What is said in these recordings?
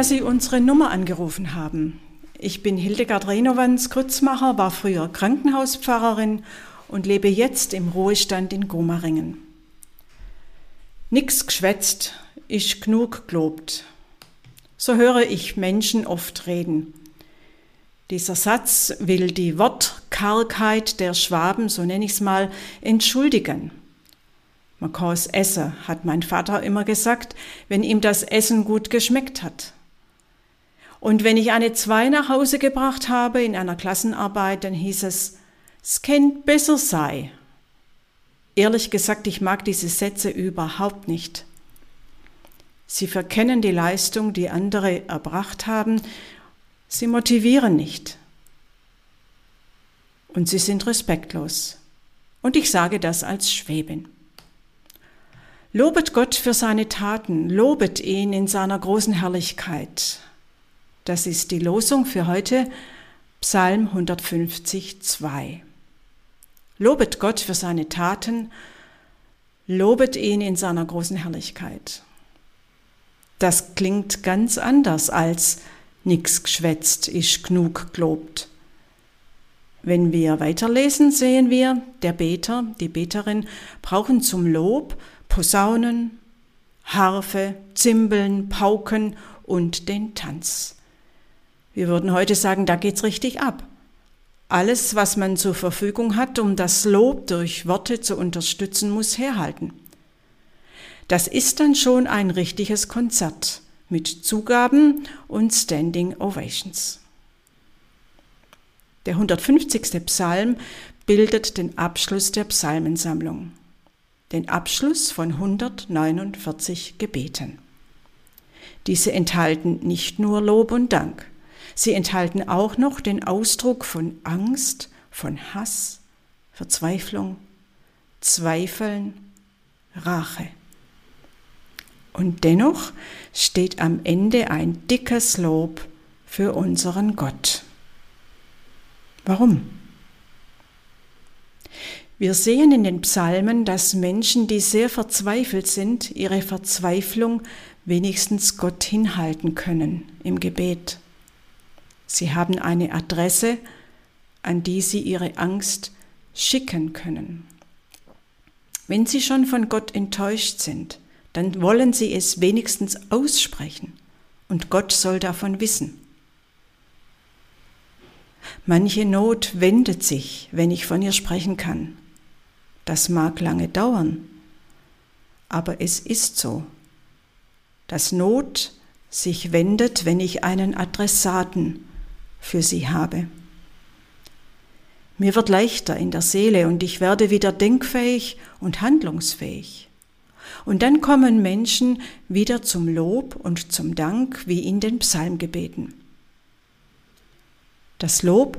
dass Sie unsere Nummer angerufen haben. Ich bin Hildegard Renowans Grützmacher, war früher Krankenhauspfarrerin und lebe jetzt im Ruhestand in Gomaringen. Nix geschwätzt, ich genug gelobt. So höre ich Menschen oft reden. Dieser Satz will die Wortkargheit der Schwaben, so nenne ich es mal, entschuldigen. Man kann es essen, hat mein Vater immer gesagt, wenn ihm das Essen gut geschmeckt hat. Und wenn ich eine Zwei nach Hause gebracht habe in einer Klassenarbeit, dann hieß es, es kennt besser sei. Ehrlich gesagt, ich mag diese Sätze überhaupt nicht. Sie verkennen die Leistung, die andere erbracht haben. Sie motivieren nicht. Und sie sind respektlos. Und ich sage das als Schwäbin. Lobet Gott für seine Taten, lobet ihn in seiner großen Herrlichkeit. Das ist die Losung für heute, Psalm 150, 2. Lobet Gott für seine Taten, lobet ihn in seiner großen Herrlichkeit. Das klingt ganz anders als nix geschwätzt, ist genug gelobt. Wenn wir weiterlesen, sehen wir, der Beter, die Beterin brauchen zum Lob Posaunen, Harfe, Zimbeln, Pauken und den Tanz. Wir würden heute sagen, da geht's richtig ab. Alles, was man zur Verfügung hat, um das Lob durch Worte zu unterstützen, muss herhalten. Das ist dann schon ein richtiges Konzert mit Zugaben und Standing Ovations. Der 150. Psalm bildet den Abschluss der Psalmensammlung den Abschluss von 149 Gebeten. Diese enthalten nicht nur Lob und Dank, sie enthalten auch noch den Ausdruck von Angst, von Hass, Verzweiflung, Zweifeln, Rache. Und dennoch steht am Ende ein dickes Lob für unseren Gott. Warum? Wir sehen in den Psalmen, dass Menschen, die sehr verzweifelt sind, ihre Verzweiflung wenigstens Gott hinhalten können im Gebet. Sie haben eine Adresse, an die sie ihre Angst schicken können. Wenn sie schon von Gott enttäuscht sind, dann wollen sie es wenigstens aussprechen und Gott soll davon wissen. Manche Not wendet sich, wenn ich von ihr sprechen kann. Das mag lange dauern, aber es ist so, dass Not sich wendet, wenn ich einen Adressaten für sie habe. Mir wird leichter in der Seele und ich werde wieder denkfähig und handlungsfähig. Und dann kommen Menschen wieder zum Lob und zum Dank wie in den Psalmgebeten. Das Lob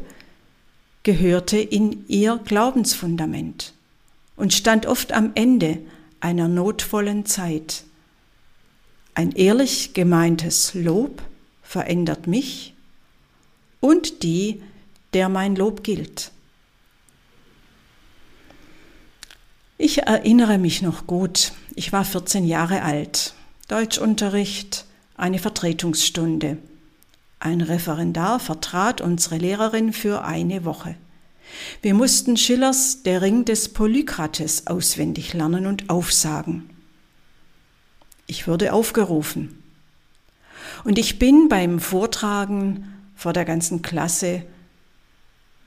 gehörte in ihr Glaubensfundament und stand oft am Ende einer notvollen Zeit. Ein ehrlich gemeintes Lob verändert mich und die, der mein Lob gilt. Ich erinnere mich noch gut, ich war 14 Jahre alt, Deutschunterricht, eine Vertretungsstunde. Ein Referendar vertrat unsere Lehrerin für eine Woche. Wir mussten Schillers Der Ring des Polykrates auswendig lernen und aufsagen. Ich wurde aufgerufen. Und ich bin beim Vortragen vor der ganzen Klasse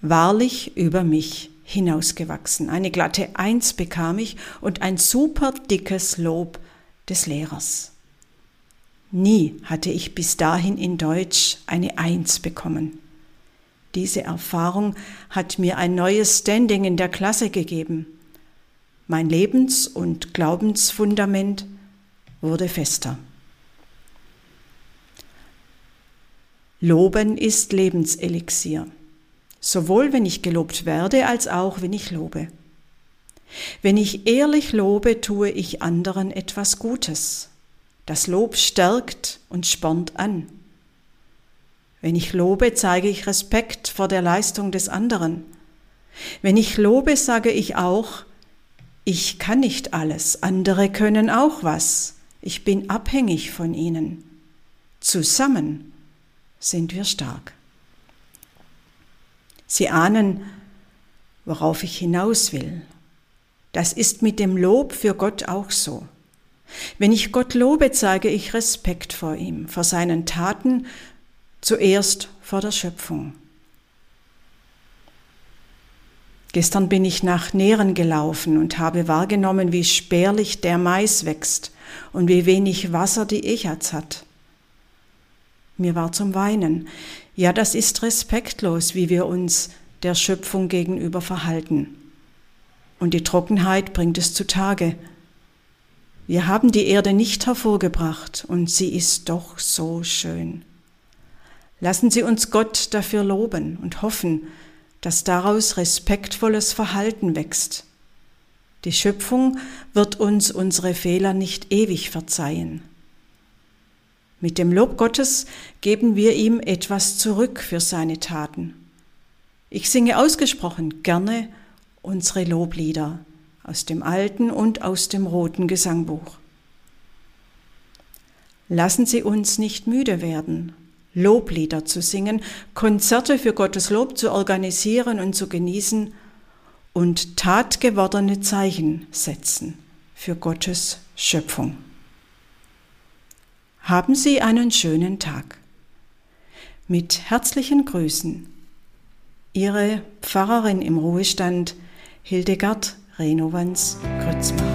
wahrlich über mich hinausgewachsen. Eine glatte Eins bekam ich und ein super dickes Lob des Lehrers. Nie hatte ich bis dahin in Deutsch eine Eins bekommen. Diese Erfahrung hat mir ein neues Standing in der Klasse gegeben. Mein Lebens- und Glaubensfundament wurde fester. Loben ist Lebenselixier, sowohl wenn ich gelobt werde als auch wenn ich lobe. Wenn ich ehrlich lobe, tue ich anderen etwas Gutes. Das Lob stärkt und spornt an. Wenn ich lobe, zeige ich Respekt vor der Leistung des anderen. Wenn ich lobe, sage ich auch, ich kann nicht alles, andere können auch was, ich bin abhängig von ihnen. Zusammen sind wir stark. Sie ahnen, worauf ich hinaus will. Das ist mit dem Lob für Gott auch so. Wenn ich Gott lobe, zeige ich Respekt vor ihm, vor seinen Taten, zuerst vor der Schöpfung. Gestern bin ich nach Nähren gelaufen und habe wahrgenommen, wie spärlich der Mais wächst und wie wenig Wasser die Echatz hat. Mir war zum Weinen. Ja, das ist respektlos, wie wir uns der Schöpfung gegenüber verhalten. Und die Trockenheit bringt es zutage. Wir haben die Erde nicht hervorgebracht und sie ist doch so schön. Lassen Sie uns Gott dafür loben und hoffen, dass daraus respektvolles Verhalten wächst. Die Schöpfung wird uns unsere Fehler nicht ewig verzeihen. Mit dem Lob Gottes geben wir ihm etwas zurück für seine Taten. Ich singe ausgesprochen gerne unsere Loblieder aus dem alten und aus dem roten Gesangbuch. Lassen Sie uns nicht müde werden, Loblieder zu singen, Konzerte für Gottes Lob zu organisieren und zu genießen und tatgewordene Zeichen setzen für Gottes Schöpfung. Haben Sie einen schönen Tag. Mit herzlichen Grüßen. Ihre Pfarrerin im Ruhestand Hildegard Renovans Grützbach.